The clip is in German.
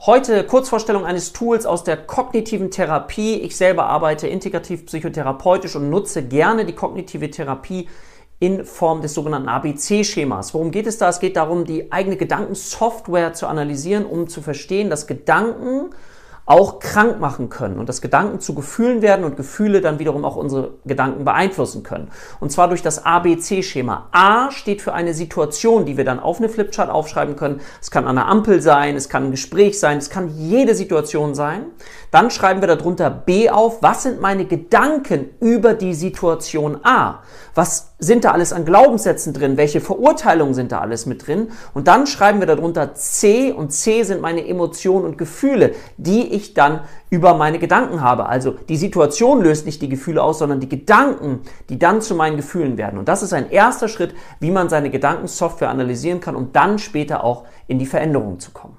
Heute Kurzvorstellung eines Tools aus der kognitiven Therapie. Ich selber arbeite integrativ psychotherapeutisch und nutze gerne die kognitive Therapie in Form des sogenannten ABC-Schemas. Worum geht es da? Es geht darum, die eigene Gedankensoftware zu analysieren, um zu verstehen, dass Gedanken auch krank machen können und dass Gedanken zu Gefühlen werden und Gefühle dann wiederum auch unsere Gedanken beeinflussen können. Und zwar durch das ABC-Schema. A steht für eine Situation, die wir dann auf eine Flipchart aufschreiben können. Es kann an einer Ampel sein, es kann ein Gespräch sein, es kann jede Situation sein. Dann schreiben wir darunter B auf. Was sind meine Gedanken über die Situation A? Was sind da alles an Glaubenssätzen drin? Welche Verurteilungen sind da alles mit drin? Und dann schreiben wir darunter C und C sind meine Emotionen und Gefühle, die ich dann über meine Gedanken habe. Also die Situation löst nicht die Gefühle aus, sondern die Gedanken, die dann zu meinen Gefühlen werden. Und das ist ein erster Schritt, wie man seine Gedankensoftware analysieren kann, um dann später auch in die Veränderung zu kommen.